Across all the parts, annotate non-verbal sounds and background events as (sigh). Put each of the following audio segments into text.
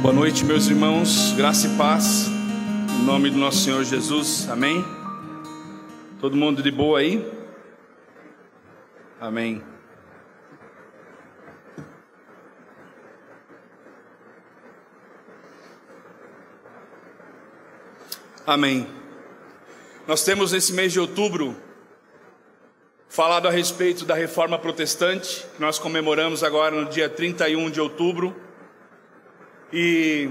Boa noite, meus irmãos, graça e paz, em nome do nosso Senhor Jesus, amém? Todo mundo de boa aí? Amém. Amém. Nós temos nesse mês de outubro falado a respeito da reforma protestante, que nós comemoramos agora no dia 31 de outubro. E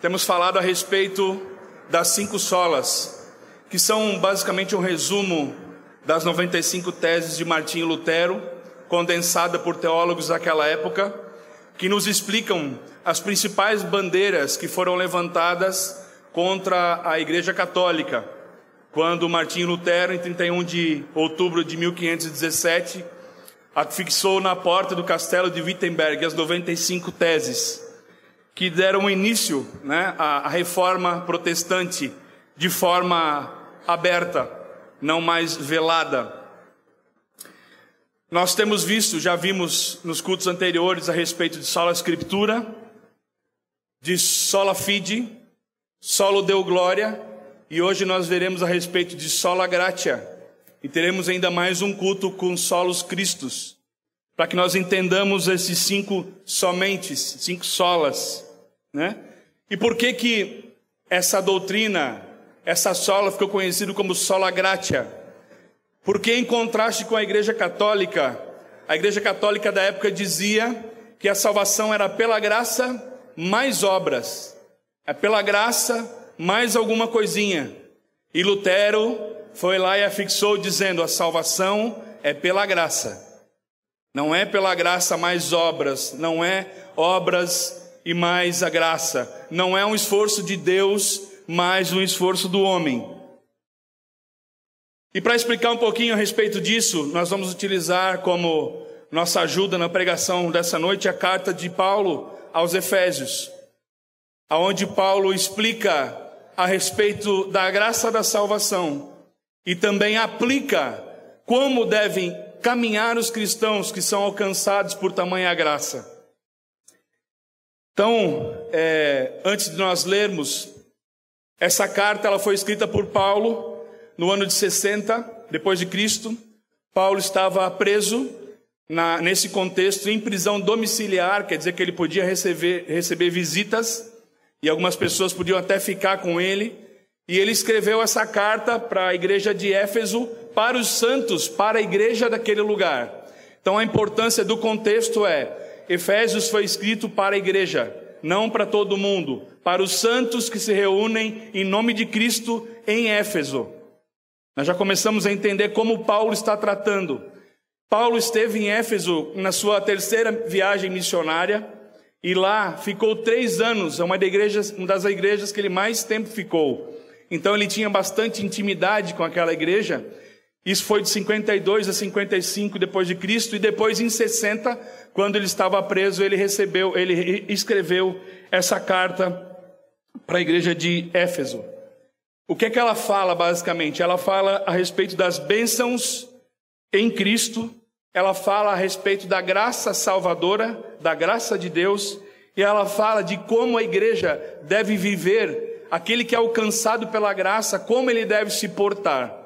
temos falado a respeito das cinco solas, que são basicamente um resumo das 95 teses de Martinho Lutero, condensada por teólogos daquela época, que nos explicam as principais bandeiras que foram levantadas contra a Igreja Católica, quando Martinho Lutero, em 31 de outubro de 1517, fixou na porta do castelo de Wittenberg as 95 teses que deram início né, à, à reforma protestante de forma aberta, não mais velada. Nós temos visto, já vimos nos cultos anteriores a respeito de sola escritura, de sola fide, Solo deu glória e hoje nós veremos a respeito de sola gratia e teremos ainda mais um culto com solos Cristos, para que nós entendamos esses cinco somentes, cinco solas, né? E por que que essa doutrina, essa sola ficou conhecido como sola gratia? Porque em contraste com a Igreja Católica, a Igreja Católica da época dizia que a salvação era pela graça mais obras. É pela graça, mais alguma coisinha. E Lutero foi lá e afixou dizendo: a salvação é pela graça. Não é pela graça mais obras, não é obras e mais a graça. Não é um esforço de Deus mais um esforço do homem. E para explicar um pouquinho a respeito disso, nós vamos utilizar como nossa ajuda na pregação dessa noite a carta de Paulo aos Efésios aonde Paulo explica a respeito da graça da salvação e também aplica como devem caminhar os cristãos que são alcançados por tamanha graça. Então, é, antes de nós lermos, essa carta ela foi escrita por Paulo no ano de 60 depois de Cristo. Paulo estava preso na, nesse contexto em prisão domiciliar, quer dizer que ele podia receber, receber visitas e algumas pessoas podiam até ficar com ele. E ele escreveu essa carta para a igreja de Éfeso, para os santos, para a igreja daquele lugar. Então a importância do contexto é: Efésios foi escrito para a igreja, não para todo mundo, para os santos que se reúnem em nome de Cristo em Éfeso. Nós já começamos a entender como Paulo está tratando. Paulo esteve em Éfeso na sua terceira viagem missionária e lá ficou três anos, é uma, das igrejas que ele mais tempo ficou. Então ele tinha bastante intimidade com aquela igreja. Isso foi de 52 a 55 depois de Cristo e depois em 60, quando ele estava preso, ele recebeu, ele escreveu essa carta para a igreja de Éfeso. O que é que ela fala basicamente? Ela fala a respeito das bênçãos em Cristo ela fala a respeito da graça salvadora, da graça de Deus, e ela fala de como a igreja deve viver, aquele que é alcançado pela graça, como ele deve se portar.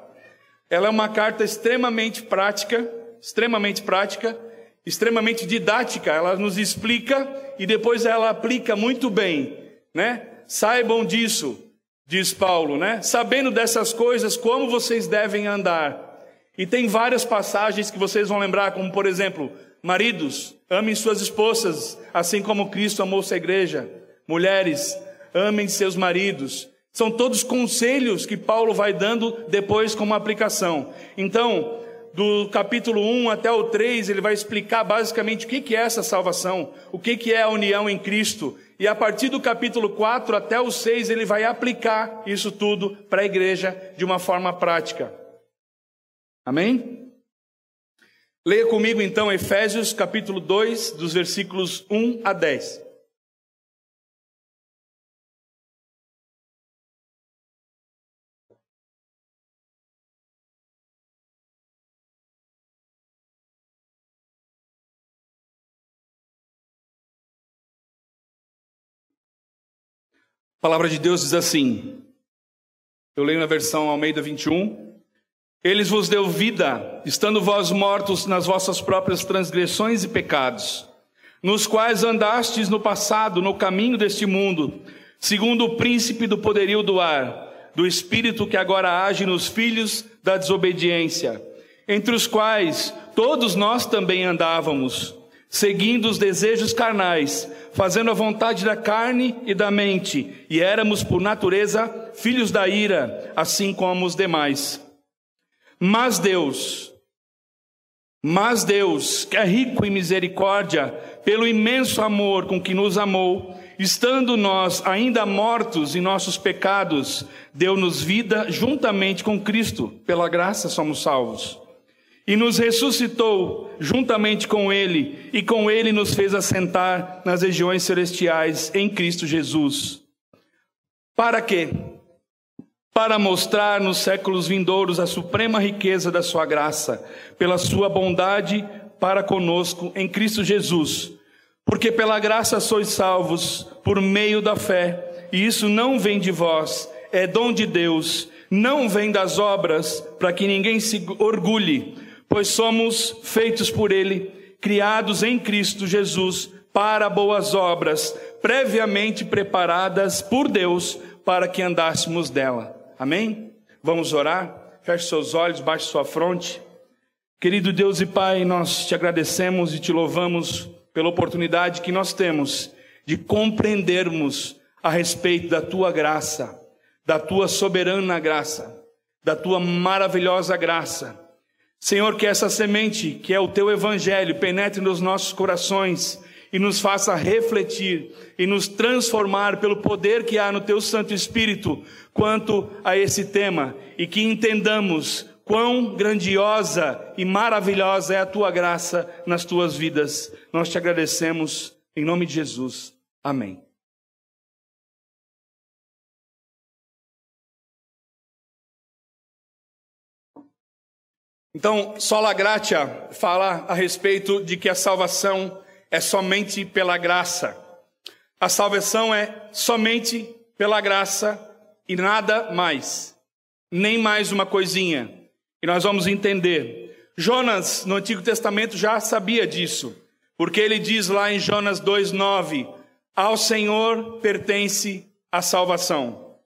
Ela é uma carta extremamente prática, extremamente prática, extremamente didática. Ela nos explica e depois ela aplica muito bem, né? Saibam disso, diz Paulo, né? Sabendo dessas coisas, como vocês devem andar. E tem várias passagens que vocês vão lembrar, como por exemplo, maridos, amem suas esposas, assim como Cristo amou sua igreja. Mulheres, amem seus maridos. São todos conselhos que Paulo vai dando depois como aplicação. Então, do capítulo 1 até o 3, ele vai explicar basicamente o que é essa salvação, o que é a união em Cristo. E a partir do capítulo 4 até o 6, ele vai aplicar isso tudo para a igreja de uma forma prática. Amém? Leia comigo então Efésios capítulo 2, dos versículos 1 a 10. A palavra de Deus diz assim, eu leio na versão Almeida 21, Eles vos deu vida, estando vós mortos nas vossas próprias transgressões e pecados, nos quais andastes no passado, no caminho deste mundo, segundo o príncipe do poderio do ar, do espírito que agora age nos filhos da desobediência, entre os quais todos nós também andávamos, seguindo os desejos carnais, fazendo a vontade da carne e da mente, e éramos por natureza filhos da ira, assim como os demais. Mas Deus, mas Deus, que é rico em misericórdia, pelo imenso amor com que nos amou, estando nós ainda mortos em nossos pecados, deu-nos vida juntamente com Cristo, pela graça somos salvos e nos ressuscitou juntamente com Ele, e com Ele nos fez assentar nas regiões celestiais em Cristo Jesus. Para quê? Para mostrar nos séculos vindouros a suprema riqueza da Sua graça, pela Sua bondade para conosco em Cristo Jesus. Porque pela graça sois salvos por meio da fé, e isso não vem de vós, é dom de Deus, não vem das obras, para que ninguém se orgulhe pois somos feitos por Ele, criados em Cristo Jesus para boas obras, previamente preparadas por Deus para que andássemos dela. Amém? Vamos orar? Feche seus olhos, baixe sua fronte. Querido Deus e Pai, nós te agradecemos e te louvamos pela oportunidade que nós temos de compreendermos a respeito da tua graça, da tua soberana graça, da tua maravilhosa graça Senhor, que essa semente, que é o teu evangelho, penetre nos nossos corações e nos faça refletir e nos transformar pelo poder que há no teu Santo Espírito quanto a esse tema e que entendamos quão grandiosa e maravilhosa é a tua graça nas tuas vidas. Nós te agradecemos em nome de Jesus. Amém. Então, sola gratia fala a respeito de que a salvação é somente pela graça. A salvação é somente pela graça e nada mais. Nem mais uma coisinha. E nós vamos entender. Jonas, no Antigo Testamento, já sabia disso. Porque ele diz lá em Jonas 2,9: Ao Senhor pertence a salvação.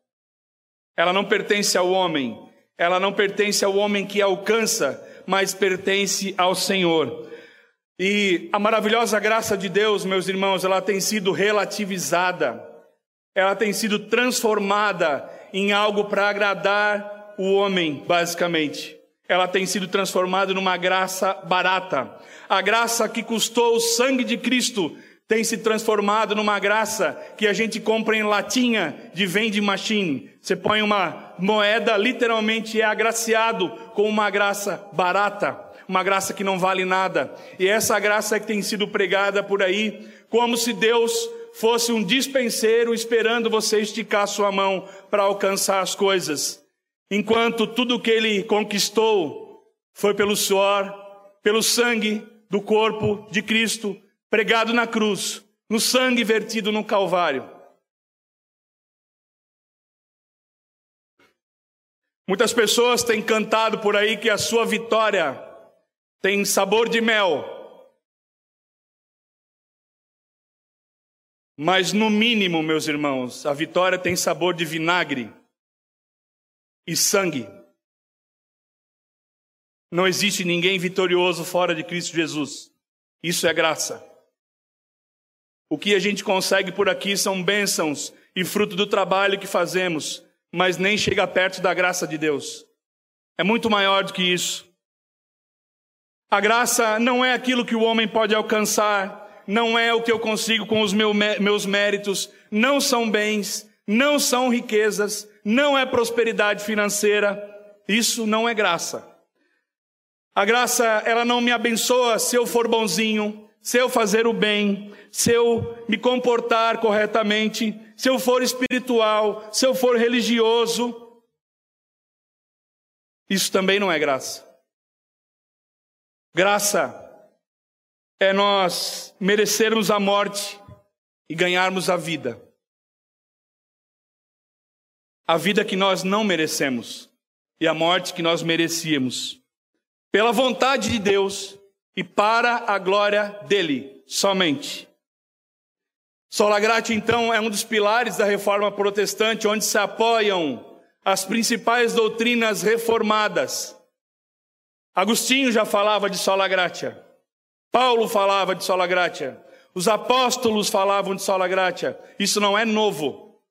Ela não pertence ao homem, ela não pertence ao homem que alcança, mas pertence ao Senhor. E a maravilhosa graça de Deus, meus irmãos, ela tem sido relativizada, ela tem sido transformada em algo para agradar o homem, basicamente. Ela tem sido transformada numa graça barata. A graça que custou o sangue de Cristo tem se transformado numa graça que a gente compra em latinha de vende machine. Você põe uma moeda, literalmente é agraciado com uma graça barata, uma graça que não vale nada. E essa graça é que tem sido pregada por aí, como se Deus fosse um dispenseiro esperando você esticar sua mão para alcançar as coisas. Enquanto tudo que ele conquistou foi pelo suor, pelo sangue do corpo de Cristo, pregado na cruz, no sangue vertido no Calvário. Muitas pessoas têm cantado por aí que a sua vitória tem sabor de mel. Mas no mínimo, meus irmãos, a vitória tem sabor de vinagre e sangue. Não existe ninguém vitorioso fora de Cristo Jesus. Isso é graça. O que a gente consegue por aqui são bênçãos e fruto do trabalho que fazemos, mas nem chega perto da graça de Deus. É muito maior do que isso. A graça não é aquilo que o homem pode alcançar, não é o que eu consigo com os meus méritos, não são bens, não são riquezas, não é prosperidade financeira. Isso não é graça. A graça, ela não me abençoa se eu for bonzinho, se eu fazer o bem, se eu me comportar corretamente, se eu for espiritual, se eu for religioso, isso também não é graça. Graça é nós merecermos a morte e ganharmos a vida. a vida que nós não merecemos e a morte que nós merecíamos. Pela vontade de Deus e para a glória dele somente. Sola Gratia, então, é um dos pilares da reforma protestante, onde se apoiam as principais doutrinas reformadas. Agostinho já falava de sola gratia. Paulo falava de sola gratia. Os apóstolos falavam de sola gratia. Isso não é novo.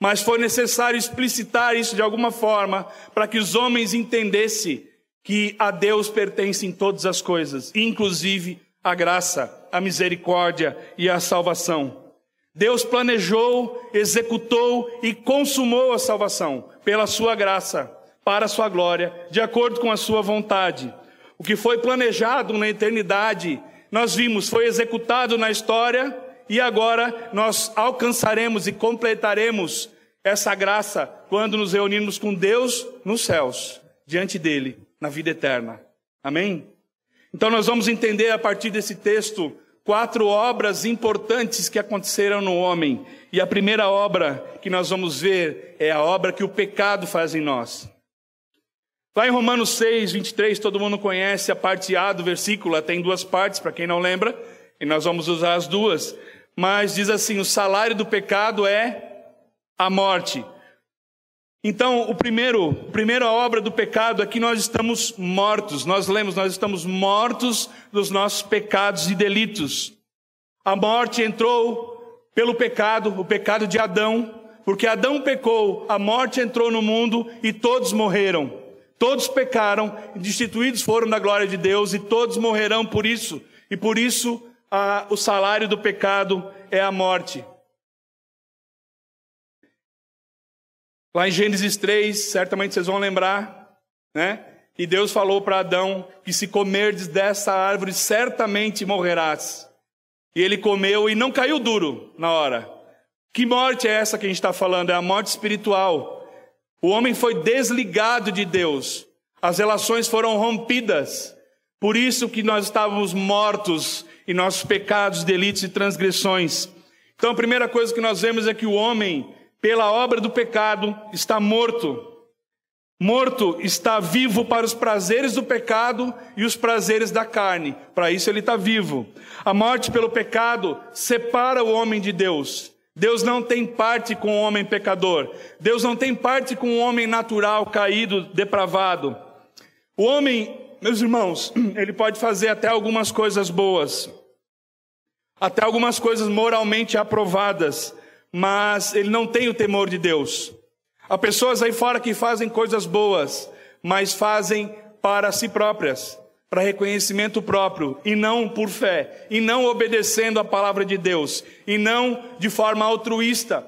Mas foi necessário explicitar isso de alguma forma para que os homens entendessem que a Deus pertencem todas as coisas, inclusive a graça, a misericórdia e a salvação. Deus planejou, executou e consumou a salvação pela sua graça, para a sua glória, de acordo com a sua vontade. O que foi planejado na eternidade, nós vimos, foi executado na história e agora nós alcançaremos e completaremos essa graça quando nos reunirmos com Deus nos céus, diante dele, na vida eterna. Amém? Então nós vamos entender a partir desse texto quatro obras importantes que aconteceram no homem. E a primeira obra que nós vamos ver é a obra que o pecado faz em nós. Lá em Romanos 6, 23, todo mundo conhece a parte A do versículo, tem duas partes, para quem não lembra, e nós vamos usar as duas. Mas diz assim: o salário do pecado é a morte. Então, o primeiro, a primeira obra do pecado é que nós estamos mortos. Nós lemos, nós estamos mortos dos nossos pecados e delitos. A morte entrou pelo pecado, o pecado de Adão, porque Adão pecou, a morte entrou no mundo e todos morreram. Todos pecaram, destituídos foram da glória de Deus e todos morrerão por isso. E por isso a, o salário do pecado é a morte. Lá em Gênesis 3, certamente vocês vão lembrar, né? E Deus falou para Adão que se comerdes dessa árvore, certamente morrerás. E ele comeu e não caiu duro na hora. Que morte é essa que a gente está falando? É a morte espiritual. O homem foi desligado de Deus. As relações foram rompidas. Por isso que nós estávamos mortos em nossos pecados, delitos e transgressões. Então a primeira coisa que nós vemos é que o homem pela obra do pecado, está morto. Morto está vivo para os prazeres do pecado e os prazeres da carne. Para isso ele está vivo. A morte pelo pecado separa o homem de Deus. Deus não tem parte com o homem pecador. Deus não tem parte com o homem natural, caído, depravado. O homem, meus irmãos, (clears throat) ele pode fazer até algumas coisas boas, até algumas coisas moralmente aprovadas, mas ele não tem o temor de Deus. Há pessoas aí fora que fazem coisas boas, mas fazem para si próprias, para reconhecimento próprio, e não por fé, e não obedecendo a palavra de Deus, e não de forma altruísta,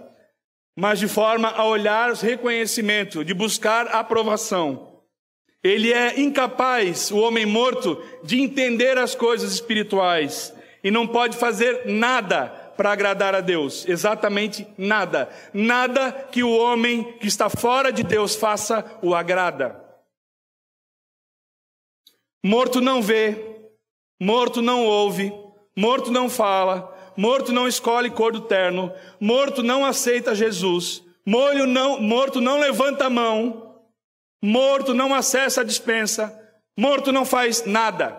mas de forma a olhar reconhecimento, de buscar aprovação. Ele é incapaz, o homem morto, de entender as coisas espirituais e não pode fazer nada para agradar a Deus? Exatamente nada. Nada que o homem que está fora de Deus faça o agrada. Morto não vê, morto não ouve, morto não fala, morto não escolhe cor do terno, morto não aceita Jesus, molho não, morto não levanta a mão, morto não acessa a dispensa, morto não faz nada.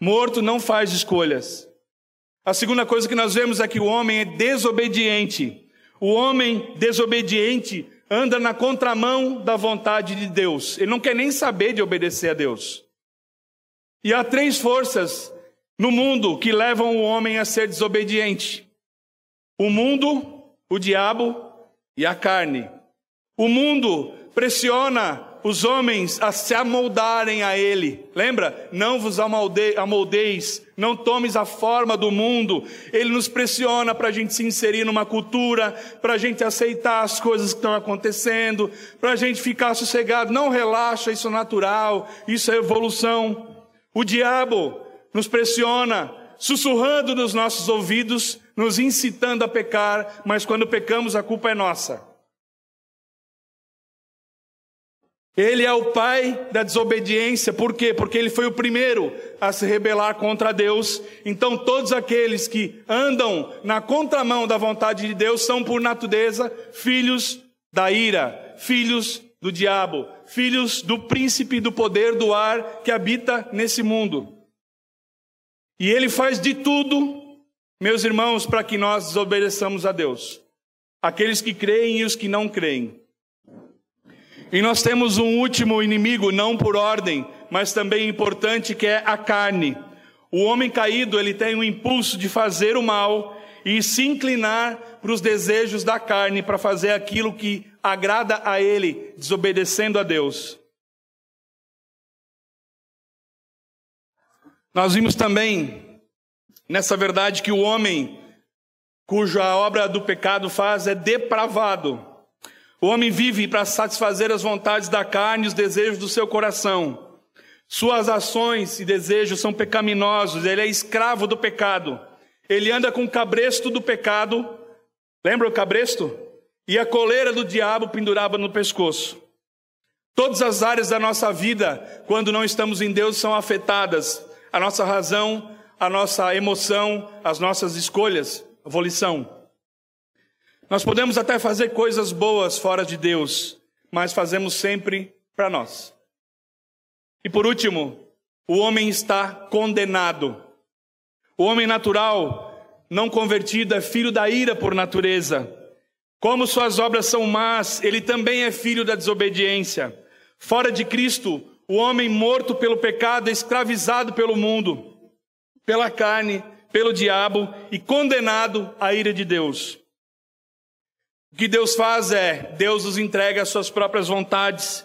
Morto não faz escolhas. A segunda coisa que nós vemos é que o homem é desobediente. O homem desobediente anda na contramão da vontade de Deus. Ele não quer nem saber de obedecer a Deus. E há três forças no mundo que levam o homem a ser desobediente: o mundo, o diabo e a carne. O mundo pressiona os homens a se amoldarem a ele. Lembra? Não vos amoldeis, não tomes a forma do mundo. Ele nos pressiona para a gente se inserir numa cultura, para a gente aceitar as coisas que estão acontecendo, para a gente ficar sossegado. Não relaxa, isso é natural, isso é evolução. O diabo nos pressiona, sussurrando nos nossos ouvidos, nos incitando a pecar, mas quando pecamos a culpa é nossa. Ele é o pai da desobediência, por quê? Porque ele foi o primeiro a se rebelar contra Deus. Então, todos aqueles que andam na contramão da vontade de Deus são, por natureza, filhos da ira, filhos do diabo, filhos do príncipe do poder do ar que habita nesse mundo. E ele faz de tudo, meus irmãos, para que nós desobedeçamos a Deus. Aqueles que creem e os que não creem. E nós temos um último inimigo, não por ordem, mas também importante, que é a carne. O homem caído, ele tem o impulso de fazer o mal e se inclinar para os desejos da carne, para fazer aquilo que agrada a ele, desobedecendo a Deus. Nós vimos também nessa verdade que o homem cuja obra do pecado faz é depravado. O homem vive para satisfazer as vontades da carne e os desejos do seu coração. Suas ações e desejos são pecaminosos, ele é escravo do pecado. Ele anda com o cabresto do pecado, lembra o cabresto? E a coleira do diabo pendurava no pescoço. Todas as áreas da nossa vida, quando não estamos em Deus, são afetadas. A nossa razão, a nossa emoção, as nossas escolhas, a volição. Nós podemos até fazer coisas boas fora de Deus, mas fazemos sempre para nós. E por último, o homem está condenado. O homem natural, não convertido, é filho da ira por natureza. Como suas obras são más, ele também é filho da desobediência. Fora de Cristo, o homem morto pelo pecado, escravizado pelo mundo, pela carne, pelo diabo e condenado à ira de Deus. O que Deus faz é, Deus os entrega às suas próprias vontades,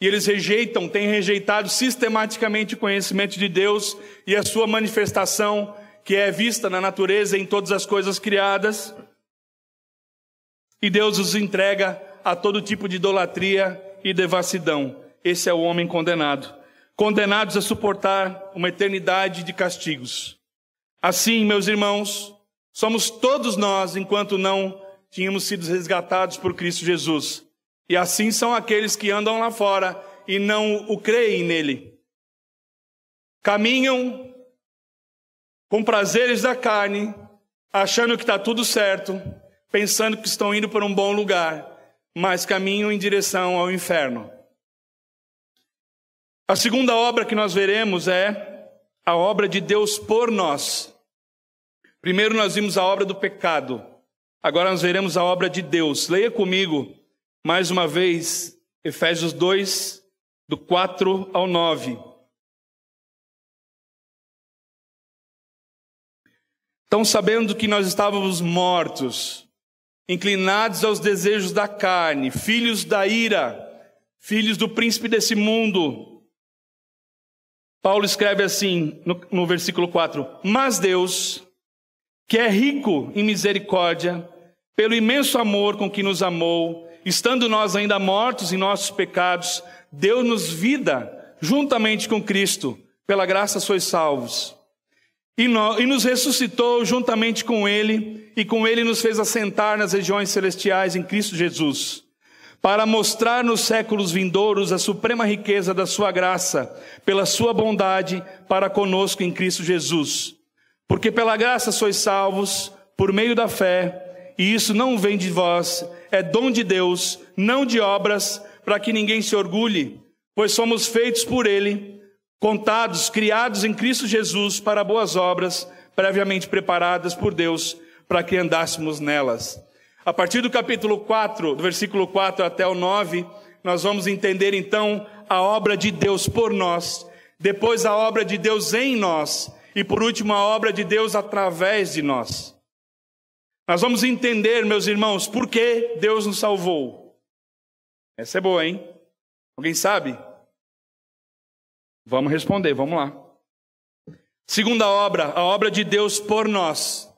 e eles rejeitam, têm rejeitado sistematicamente o conhecimento de Deus e a sua manifestação, que é vista na natureza em todas as coisas criadas. E Deus os entrega a todo tipo de idolatria e devassidão. Esse é o homem condenado. Condenados a suportar uma eternidade de castigos. Assim, meus irmãos, somos todos nós, enquanto não tínhamos sido resgatados por Cristo Jesus. E assim são aqueles que andam lá fora e não o creem nele. Caminham com prazeres da carne, achando que está tudo certo, pensando que estão indo para um bom lugar, mas caminham em direção ao inferno. A segunda obra que nós veremos é a obra de Deus por nós. Primeiro nós vimos a obra do pecado. Agora nós veremos a obra de Deus. Leia comigo mais uma vez Efésios 2, do 4 ao 9. Então, sabendo que nós estávamos mortos, inclinados aos desejos da carne, filhos da ira, filhos do príncipe desse mundo, Paulo escreve assim no, no versículo 4: Mas Deus, que é rico em misericórdia, pelo imenso amor com que nos amou, estando nós ainda mortos em nossos pecados, deu-nos vida juntamente com Cristo, pela graça sois salvos. E, no, e nos ressuscitou juntamente com Ele, e com Ele nos fez assentar nas regiões celestiais em Cristo Jesus, para mostrar nos séculos vindouros a suprema riqueza da Sua graça, pela Sua bondade para conosco em Cristo Jesus. Porque pela graça sois salvos, por meio da fé, e isso não vem de vós, é dom de Deus, não de obras, para que ninguém se orgulhe, pois somos feitos por Ele, contados, criados em Cristo Jesus para boas obras, previamente preparadas por Deus, para que andássemos nelas. A partir do capítulo 4, do versículo 4 até o 9, nós vamos entender então a obra de Deus por nós, depois a obra de Deus em nós, e por último a obra de Deus através de nós. Nós vamos entender, meus irmãos, por que Deus nos salvou. Essa é boa, hein? Alguém sabe? Vamos responder, vamos lá. Segunda obra, a obra de Deus por nós.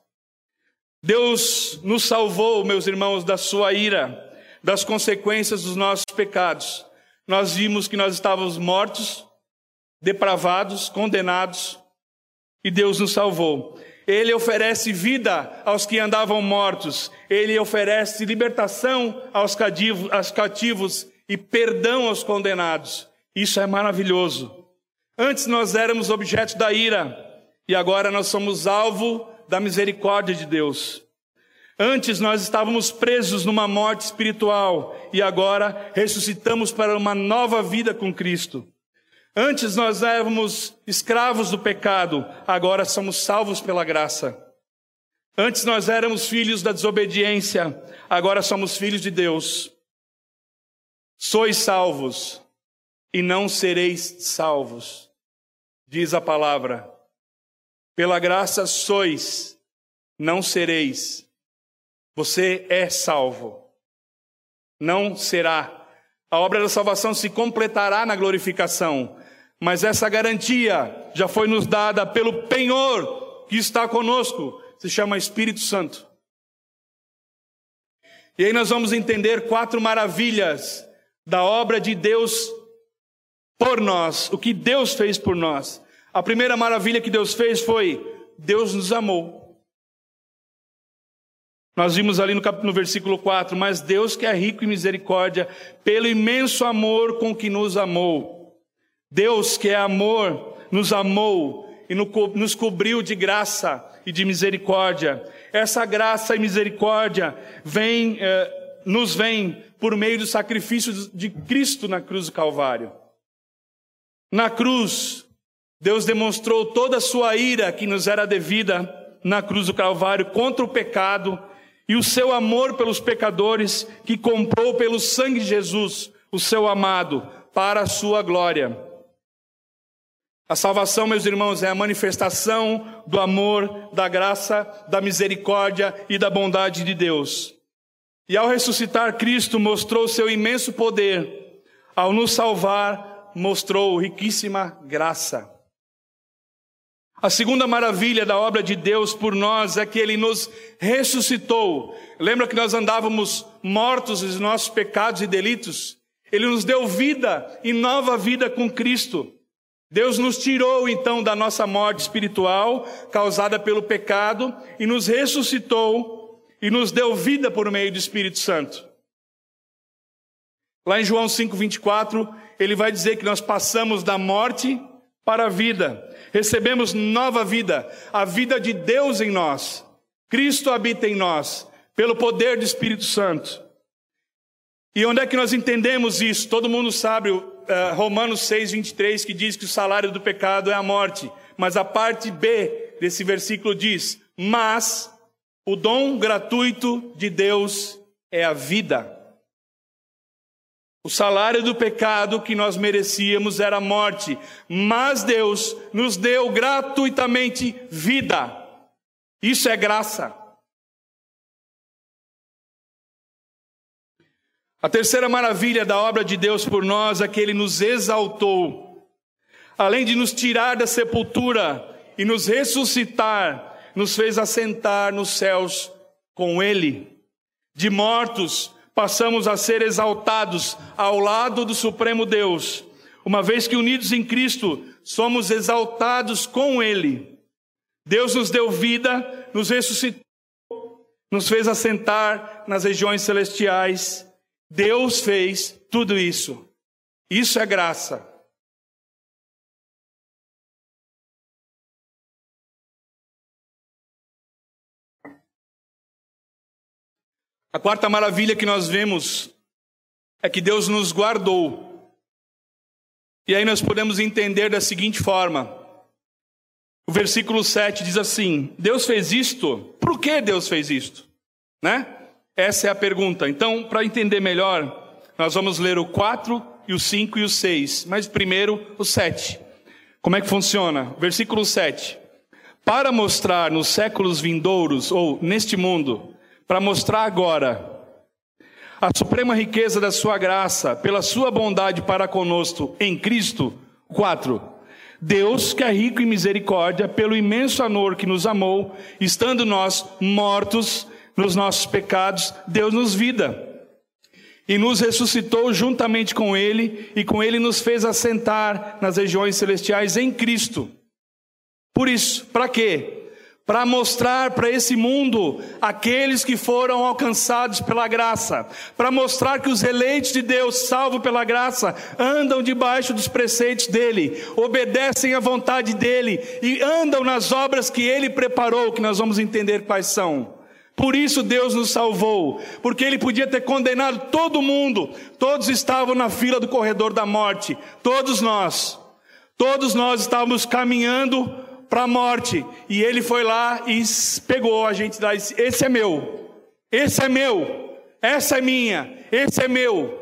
Deus nos salvou, meus irmãos, da sua ira, das consequências dos nossos pecados. Nós vimos que nós estávamos mortos, depravados, condenados, e Deus nos salvou. Ele oferece vida aos que andavam mortos. Ele oferece libertação aos cativos, aos cativos e perdão aos condenados. Isso é maravilhoso. Antes nós éramos objeto da ira e agora nós somos alvo da misericórdia de Deus. Antes nós estávamos presos numa morte espiritual e agora ressuscitamos para uma nova vida com Cristo. Antes nós éramos escravos do pecado, agora somos salvos pela graça. Antes nós éramos filhos da desobediência, agora somos filhos de Deus. Sois salvos e não sereis salvos, diz a palavra. Pela graça sois, não sereis. Você é salvo. Não será. A obra da salvação se completará na glorificação, mas essa garantia já foi nos dada pelo penhor que está conosco, se chama Espírito Santo. E aí nós vamos entender quatro maravilhas da obra de Deus por nós, o que Deus fez por nós. A primeira maravilha que Deus fez foi: Deus nos amou. Nós vimos ali no, no versículo 4, mas Deus que é rico em misericórdia, pelo imenso amor com que nos amou. Deus que é amor, nos amou e nos cobriu de graça e de misericórdia. Essa graça e misericórdia vem, eh, nos vem por meio do sacrifício de Cristo na cruz do Calvário. Na cruz, Deus demonstrou toda a sua ira que nos era devida na cruz do Calvário contra o pecado e o seu amor pelos pecadores, que comprou pelo sangue de Jesus, o seu amado, para a sua glória. A salvação, meus irmãos, é a manifestação do amor, da graça, da misericórdia e da bondade de Deus. E ao ressuscitar, Cristo mostrou seu imenso poder. Ao nos salvar, mostrou riquíssima graça. A segunda maravilha da obra de Deus por nós é que Ele nos ressuscitou. Lembra que nós andávamos mortos nos nossos pecados e delitos? Ele nos deu vida e nova vida com Cristo. Deus nos tirou então da nossa morte espiritual causada pelo pecado e nos ressuscitou e nos deu vida por meio do Espírito Santo. Lá em João 5:24, ele vai dizer que nós passamos da morte para a vida recebemos nova vida, a vida de Deus em nós. Cristo habita em nós, pelo poder do Espírito Santo. E onde é que nós entendemos isso? Todo mundo sabe uh, Romanos 6, 23, que diz que o salário do pecado é a morte. Mas a parte B desse versículo diz: Mas o dom gratuito de Deus é a vida. O salário do pecado que nós merecíamos era a morte, mas Deus nos deu gratuitamente vida. Isso é graça. A terceira maravilha da obra de Deus por nós é que Ele nos exaltou. Além de nos tirar da sepultura e nos ressuscitar, nos fez assentar nos céus com Ele. De mortos, passamos a ser exaltados ao lado do Supremo Deus. Uma vez que unidos em Cristo, somos exaltados com Ele. Deus nos deu vida, nos ressuscitou, nos fez assentar nas regiões celestiais. Deus fez tudo isso. Isso é graça. A quarta maravilha que nós vemos é que Deus nos guardou. E aí nós podemos entender da seguinte forma: o versículo 7 diz assim: Deus fez isto, por que Deus fez isto? Né? Essa é a pergunta. Então, para entender melhor, nós vamos ler o 4 e o 5 e o 6, mas primeiro o 7. Como é que funciona? Versículo 7. Para mostrar nos séculos vindouros, ou neste mundo, para mostrar agora a suprema riqueza da sua graça, pela sua bondade para conosco em Cristo. 4. Deus, que é rico em misericórdia, pelo imenso amor que nos amou, estando nós mortos nos nossos pecados, deu-nos vida. E nos ressuscitou juntamente com Ele, e com Ele nos fez assentar nas regiões celestiais em Cristo. Por isso, para quê? para mostrar para esse mundo aqueles que foram alcançados pela graça, para mostrar que os eleitos de Deus, salvos pela graça, andam debaixo dos preceitos dele, obedecem à vontade dele e andam nas obras que ele preparou, que nós vamos entender quais são. Por isso Deus nos salvou, porque Ele podia ter condenado todo mundo, todos estavam na fila do corredor da morte, todos nós, todos nós estávamos caminhando para a morte. E ele foi lá e pegou a gente disse: Esse é meu, esse é meu, essa é minha, esse é meu.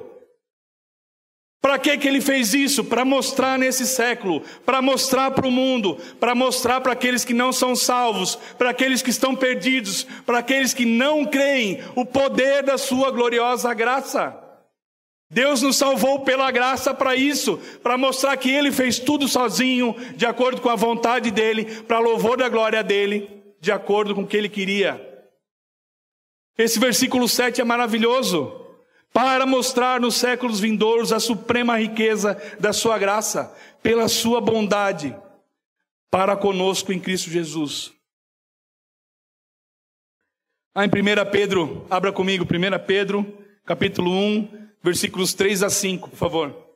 Para que, que ele fez isso? Para mostrar nesse século, para mostrar para o mundo, para mostrar para aqueles que não são salvos, para aqueles que estão perdidos, para aqueles que não creem, o poder da sua gloriosa graça. Deus nos salvou pela graça para isso, para mostrar que Ele fez tudo sozinho, de acordo com a vontade dEle, para louvor da glória dEle, de acordo com o que Ele queria. Esse versículo 7 é maravilhoso, para mostrar nos séculos vindouros a suprema riqueza da Sua graça, pela Sua bondade, para conosco em Cristo Jesus. Ah, em 1 Pedro, abra comigo, 1 Pedro, capítulo 1, versículos 3 a 5, por favor.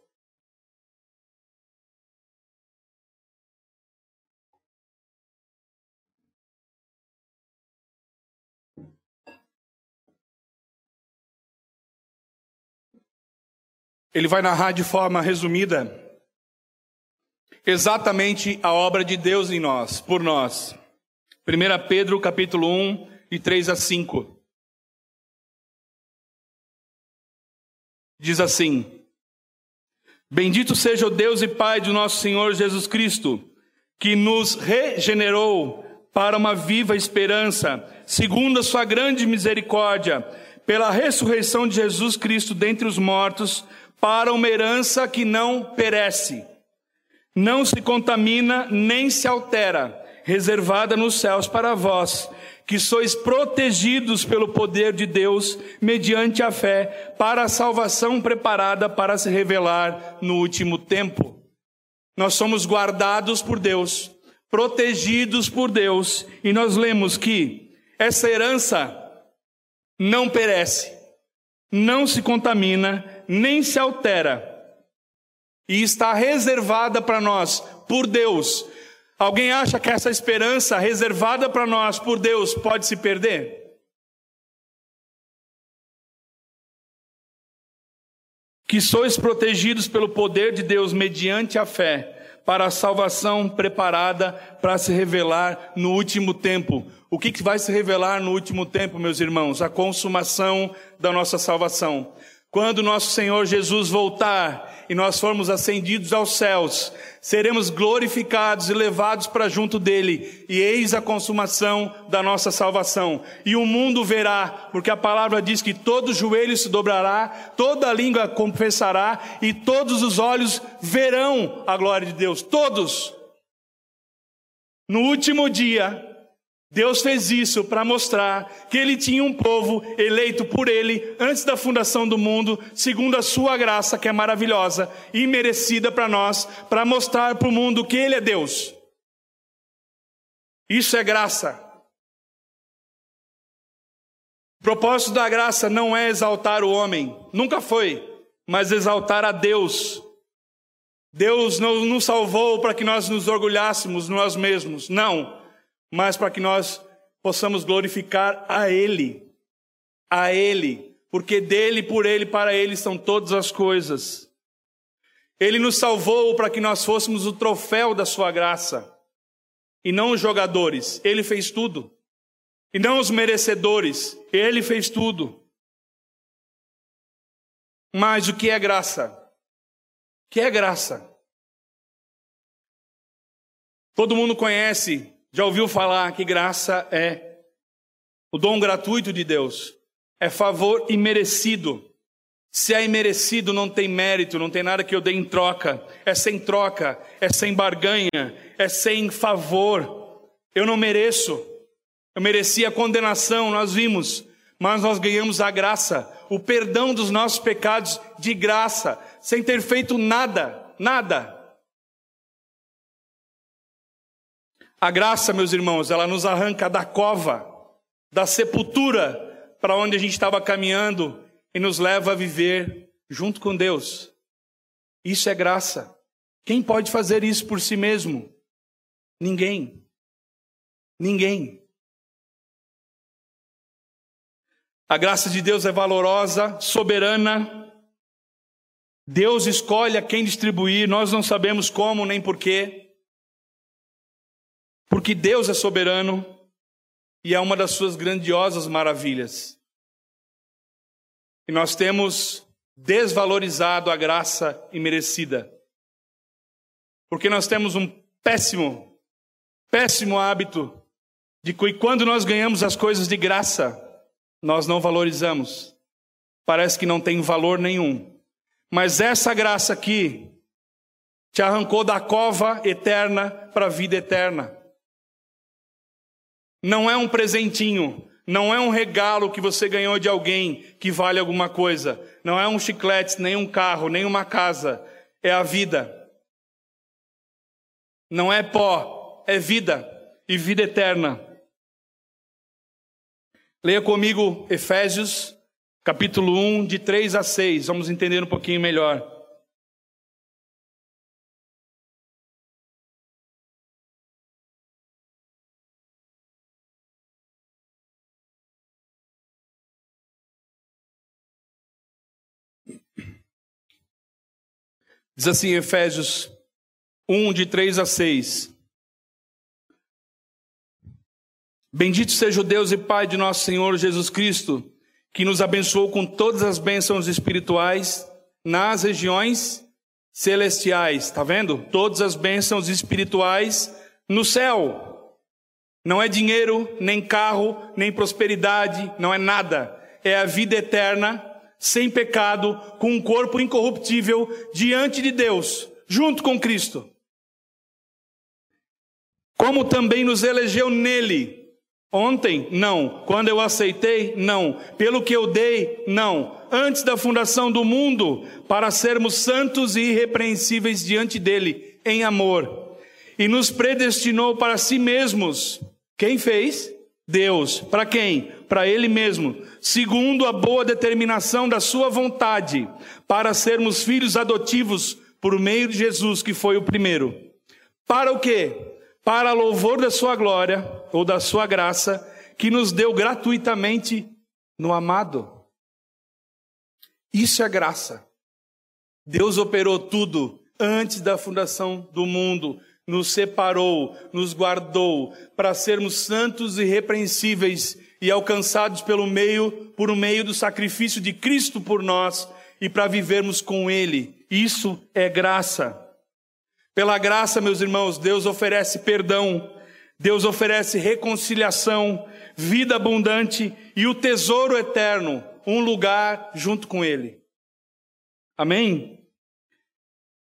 Ele vai narrar de forma resumida exatamente a obra de Deus em nós, por nós. 1 Pedro capítulo 1 e 3 a 5. diz assim: Bendito seja o Deus e Pai de nosso Senhor Jesus Cristo, que nos regenerou para uma viva esperança, segundo a sua grande misericórdia, pela ressurreição de Jesus Cristo dentre os mortos, para uma herança que não perece, não se contamina nem se altera, reservada nos céus para vós que sois protegidos pelo poder de Deus mediante a fé para a salvação preparada para se revelar no último tempo. Nós somos guardados por Deus, protegidos por Deus, e nós lemos que essa herança não perece, não se contamina, nem se altera, e está reservada para nós por Deus. Alguém acha que essa esperança reservada para nós por Deus pode se perder? Que sois protegidos pelo poder de Deus mediante a fé, para a salvação preparada para se revelar no último tempo. O que vai se revelar no último tempo, meus irmãos? A consumação da nossa salvação. Quando nosso Senhor Jesus voltar e nós formos ascendidos aos céus, seremos glorificados e levados para junto dele, e eis a consumação da nossa salvação. E o mundo verá, porque a palavra diz que todo joelho se dobrará, toda língua confessará, e todos os olhos verão a glória de Deus. Todos. No último dia, Deus fez isso para mostrar que ele tinha um povo eleito por ele antes da fundação do mundo, segundo a sua graça, que é maravilhosa e merecida para nós, para mostrar para o mundo que ele é Deus. Isso é graça. O propósito da graça não é exaltar o homem, nunca foi, mas exaltar a Deus. Deus não nos salvou para que nós nos orgulhássemos nós mesmos, não mas para que nós possamos glorificar a Ele, a Ele, porque dele, por Ele, para Ele são todas as coisas. Ele nos salvou para que nós fôssemos o troféu da Sua graça, e não os jogadores, Ele fez tudo, e não os merecedores, Ele fez tudo. Mas o que é graça? O que é graça? Todo mundo conhece já ouviu falar que graça é o dom gratuito de Deus? É favor imerecido. Se é imerecido, não tem mérito, não tem nada que eu dê em troca. É sem troca, é sem barganha, é sem favor. Eu não mereço. Eu merecia a condenação, nós vimos, mas nós ganhamos a graça, o perdão dos nossos pecados de graça, sem ter feito nada, nada. A graça, meus irmãos, ela nos arranca da cova, da sepultura para onde a gente estava caminhando e nos leva a viver junto com Deus. Isso é graça. Quem pode fazer isso por si mesmo? Ninguém. Ninguém. A graça de Deus é valorosa, soberana. Deus escolhe a quem distribuir, nós não sabemos como nem porquê. Porque Deus é soberano e é uma das suas grandiosas maravilhas. E nós temos desvalorizado a graça imerecida. Porque nós temos um péssimo, péssimo hábito de que quando nós ganhamos as coisas de graça, nós não valorizamos. Parece que não tem valor nenhum. Mas essa graça aqui te arrancou da cova eterna para a vida eterna. Não é um presentinho, não é um regalo que você ganhou de alguém que vale alguma coisa. Não é um chiclete, nem um carro, nem uma casa. É a vida. Não é pó, é vida e vida eterna. Leia comigo Efésios, capítulo 1, de 3 a 6. Vamos entender um pouquinho melhor. Diz assim Efésios 1, de 3 a 6. Bendito seja o Deus e Pai de nosso Senhor Jesus Cristo, que nos abençoou com todas as bênçãos espirituais nas regiões celestiais. Está vendo? Todas as bênçãos espirituais no céu. Não é dinheiro, nem carro, nem prosperidade, não é nada. É a vida eterna sem pecado, com um corpo incorruptível diante de Deus, junto com Cristo. Como também nos elegeu nele. Ontem, não. Quando eu aceitei, não. Pelo que eu dei, não. Antes da fundação do mundo, para sermos santos e irrepreensíveis diante dele, em amor. E nos predestinou para si mesmos. Quem fez? Deus. Para quem? Para Ele mesmo, segundo a boa determinação da Sua vontade, para sermos filhos adotivos por meio de Jesus, que foi o primeiro. Para o quê? Para louvor da Sua glória, ou da Sua graça, que nos deu gratuitamente no amado. Isso é graça. Deus operou tudo antes da fundação do mundo nos separou, nos guardou para sermos santos e repreensíveis e alcançados pelo meio, por meio do sacrifício de Cristo por nós e para vivermos com Ele. Isso é graça. Pela graça, meus irmãos, Deus oferece perdão, Deus oferece reconciliação, vida abundante e o tesouro eterno, um lugar junto com Ele. Amém?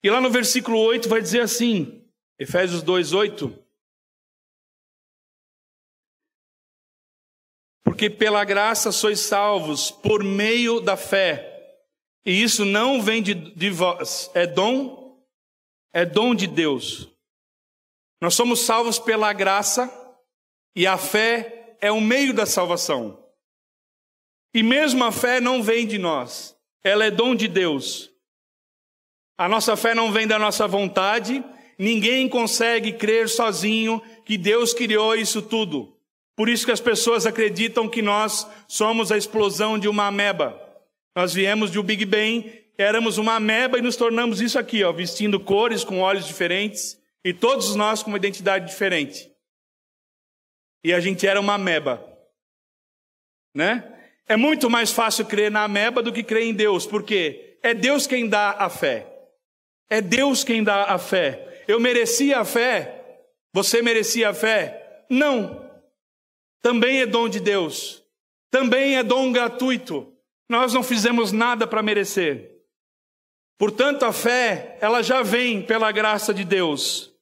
E lá no versículo 8 vai dizer assim: Efésios 2:8 Porque pela graça sois salvos por meio da fé. E isso não vem de, de vós, é dom, é dom de Deus. Nós somos salvos pela graça e a fé é o meio da salvação. E mesmo a fé não vem de nós, ela é dom de Deus. A nossa fé não vem da nossa vontade, Ninguém consegue crer sozinho que Deus criou isso tudo. Por isso que as pessoas acreditam que nós somos a explosão de uma ameba. Nós viemos de um Big Bang, éramos uma ameba e nos tornamos isso aqui, ó, vestindo cores com olhos diferentes e todos nós com uma identidade diferente. E a gente era uma ameba. Né? É muito mais fácil crer na ameba do que crer em Deus, porque é Deus quem dá a fé. É Deus quem dá a fé. Eu merecia a fé? Você merecia a fé? Não. Também é dom de Deus. Também é dom gratuito. Nós não fizemos nada para merecer. Portanto, a fé, ela já vem pela graça de Deus.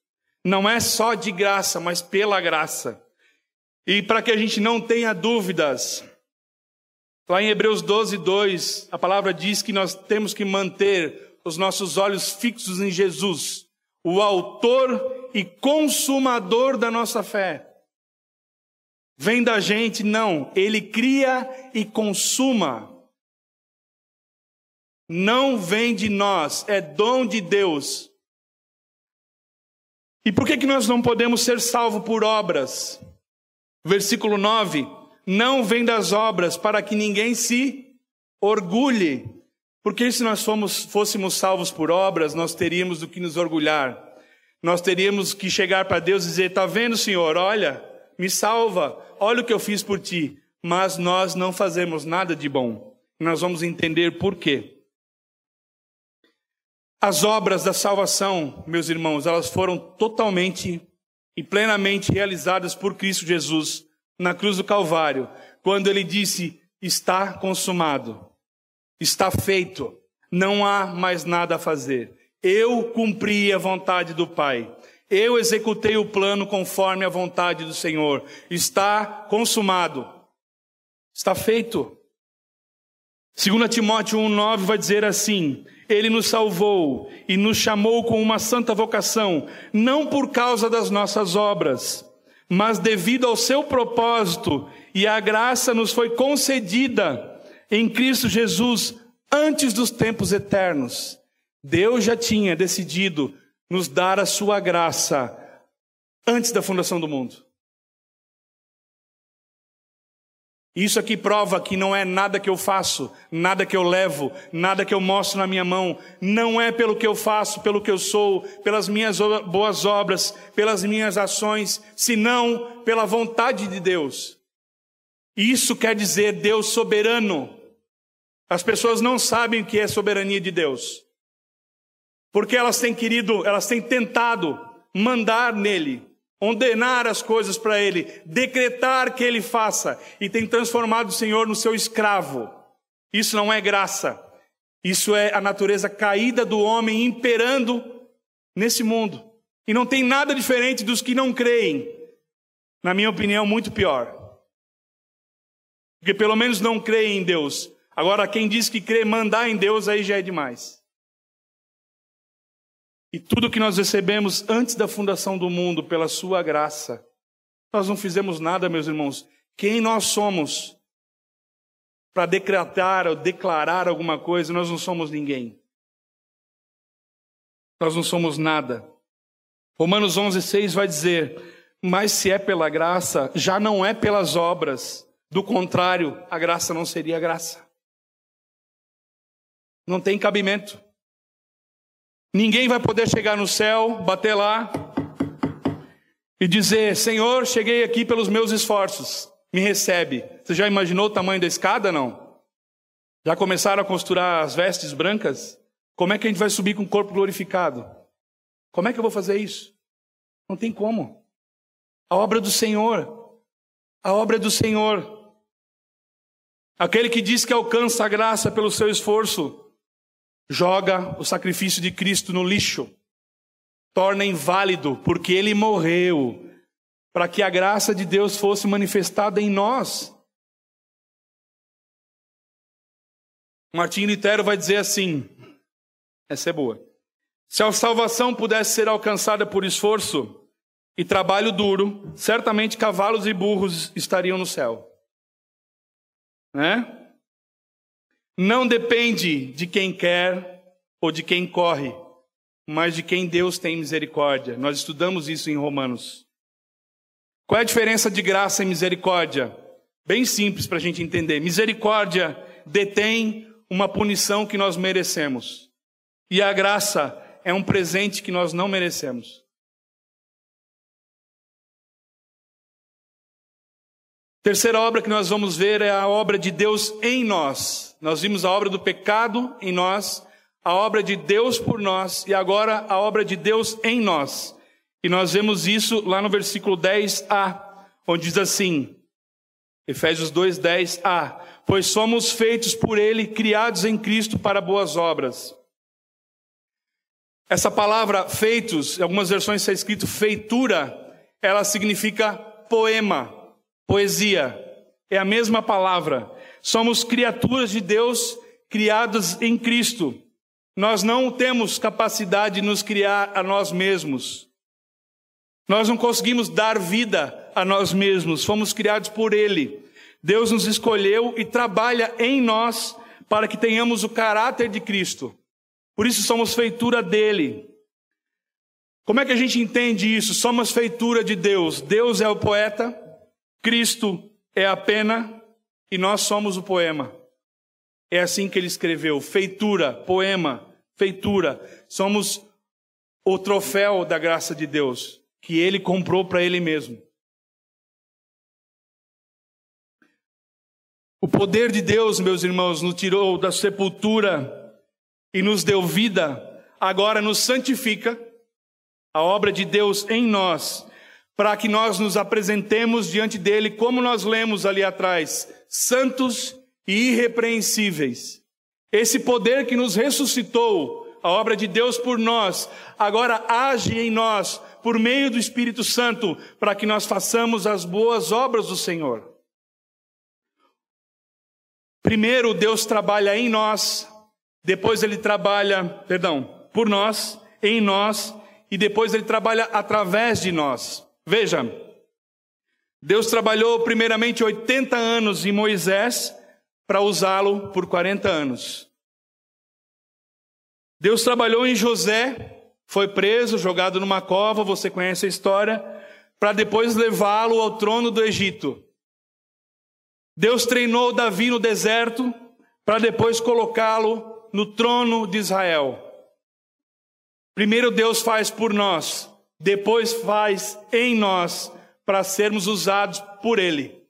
Não é só de graça, mas pela graça. E para que a gente não tenha dúvidas, lá em Hebreus 12, 2, a palavra diz que nós temos que manter os nossos olhos fixos em Jesus, o autor e consumador da nossa fé. Vem da gente? Não. Ele cria e consuma. Não vem de nós, é dom de Deus. E por que, que nós não podemos ser salvos por obras? Versículo 9: Não vem das obras para que ninguém se orgulhe. Porque se nós fomos, fôssemos salvos por obras, nós teríamos do que nos orgulhar. Nós teríamos que chegar para Deus e dizer: Está vendo, Senhor? Olha, me salva, olha o que eu fiz por ti. Mas nós não fazemos nada de bom. Nós vamos entender por quê. As obras da salvação, meus irmãos, elas foram totalmente e plenamente realizadas por Cristo Jesus na cruz do Calvário, quando ele disse: Está consumado, está feito, não há mais nada a fazer. Eu cumpri a vontade do Pai. Eu executei o plano conforme a vontade do Senhor. Está consumado. Está feito. 2 Timóteo 1,9 vai dizer assim: Ele nos salvou e nos chamou com uma santa vocação, não por causa das nossas obras, mas devido ao seu propósito, e a graça nos foi concedida em Cristo Jesus antes dos tempos eternos. Deus já tinha decidido nos dar a sua graça antes da fundação do mundo. Isso aqui prova que não é nada que eu faço, nada que eu levo, nada que eu mostro na minha mão, não é pelo que eu faço, pelo que eu sou, pelas minhas boas obras, pelas minhas ações, senão pela vontade de Deus. Isso quer dizer Deus soberano. As pessoas não sabem o que é soberania de Deus. Porque elas têm querido, elas têm tentado mandar nele, ordenar as coisas para ele, decretar que ele faça, e tem transformado o Senhor no seu escravo. Isso não é graça. Isso é a natureza caída do homem imperando nesse mundo. E não tem nada diferente dos que não creem. Na minha opinião, muito pior. Porque pelo menos não creem em Deus. Agora, quem diz que crê mandar em Deus, aí já é demais. E tudo que nós recebemos antes da fundação do mundo pela sua graça, nós não fizemos nada, meus irmãos. Quem nós somos para decretar ou declarar alguma coisa, nós não somos ninguém. Nós não somos nada. Romanos 11:6 vai dizer: "Mas se é pela graça, já não é pelas obras. Do contrário, a graça não seria graça." Não tem cabimento. Ninguém vai poder chegar no céu, bater lá e dizer: Senhor, cheguei aqui pelos meus esforços, me recebe. Você já imaginou o tamanho da escada? Não? Já começaram a costurar as vestes brancas? Como é que a gente vai subir com o corpo glorificado? Como é que eu vou fazer isso? Não tem como. A obra do Senhor. A obra do Senhor. Aquele que diz que alcança a graça pelo seu esforço, joga o sacrifício de Cristo no lixo, torna inválido, porque ele morreu para que a graça de Deus fosse manifestada em nós. Martim Lutero vai dizer assim: essa é boa. Se a salvação pudesse ser alcançada por esforço e trabalho duro, certamente cavalos e burros estariam no céu. Né? Não depende de quem quer ou de quem corre, mas de quem Deus tem misericórdia. Nós estudamos isso em Romanos. Qual é a diferença de graça e misericórdia? Bem simples para a gente entender. Misericórdia detém uma punição que nós merecemos, e a graça é um presente que nós não merecemos. Terceira obra que nós vamos ver é a obra de Deus em nós. Nós vimos a obra do pecado em nós, a obra de Deus por nós e agora a obra de Deus em nós. E nós vemos isso lá no versículo 10a, onde diz assim: Efésios 2:10a, pois somos feitos por ele, criados em Cristo para boas obras. Essa palavra feitos, em algumas versões está escrito feitura, ela significa poema. Poesia é a mesma palavra. Somos criaturas de Deus criadas em Cristo. Nós não temos capacidade de nos criar a nós mesmos. Nós não conseguimos dar vida a nós mesmos, fomos criados por Ele. Deus nos escolheu e trabalha em nós para que tenhamos o caráter de Cristo. Por isso somos feitura dele. Como é que a gente entende isso? Somos feitura de Deus. Deus é o poeta, Cristo é a pena e nós somos o poema. É assim que ele escreveu: feitura, poema, feitura. Somos o troféu da graça de Deus que ele comprou para ele mesmo. O poder de Deus, meus irmãos, nos tirou da sepultura e nos deu vida, agora nos santifica, a obra de Deus em nós, para que nós nos apresentemos diante dele, como nós lemos ali atrás, santos e irrepreensíveis. Esse poder que nos ressuscitou, a obra de Deus por nós, agora age em nós por meio do Espírito Santo, para que nós façamos as boas obras do Senhor. Primeiro, Deus trabalha em nós, depois ele trabalha, perdão, por nós, em nós, e depois ele trabalha através de nós. Veja, Deus trabalhou primeiramente 80 anos em Moisés para usá-lo por 40 anos. Deus trabalhou em José, foi preso, jogado numa cova, você conhece a história, para depois levá-lo ao trono do Egito. Deus treinou Davi no deserto para depois colocá-lo no trono de Israel. Primeiro Deus faz por nós, depois faz em nós para sermos usados por Ele,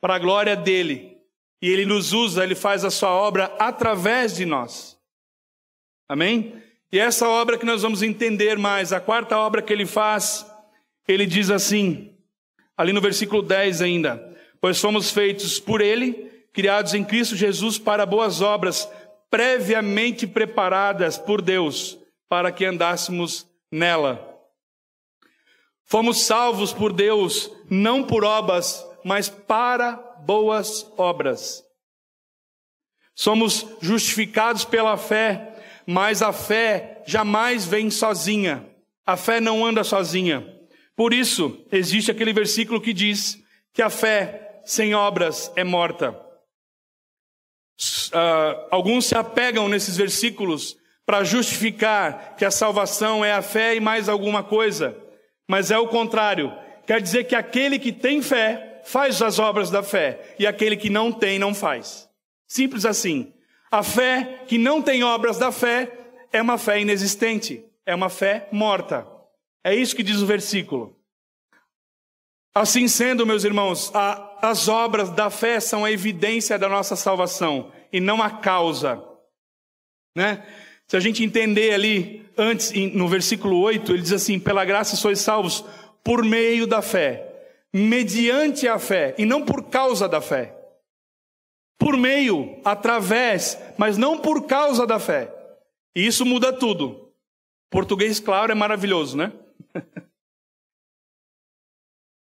para a glória dele. E Ele nos usa, Ele faz a sua obra através de nós. Amém? E essa obra que nós vamos entender mais, a quarta obra que Ele faz, Ele diz assim, ali no versículo 10 ainda pois fomos feitos por Ele, criados em Cristo Jesus para boas obras, previamente preparadas por Deus, para que andássemos nela. Fomos salvos por Deus, não por obras, mas para boas obras. Somos justificados pela fé, mas a fé jamais vem sozinha. A fé não anda sozinha. Por isso, existe aquele versículo que diz que a fé sem obras é morta. Uh, alguns se apegam nesses versículos para justificar que a salvação é a fé e mais alguma coisa, mas é o contrário. Quer dizer que aquele que tem fé faz as obras da fé e aquele que não tem não faz. Simples assim. A fé que não tem obras da fé é uma fé inexistente, é uma fé morta. É isso que diz o versículo. Assim sendo, meus irmãos, a, as obras da fé são a evidência da nossa salvação e não a causa. Né? Se a gente entender ali, antes, no versículo 8, ele diz assim: pela graça sois salvos por meio da fé, mediante a fé, e não por causa da fé. Por meio, através, mas não por causa da fé. E isso muda tudo. Português, claro, é maravilhoso, né? (laughs)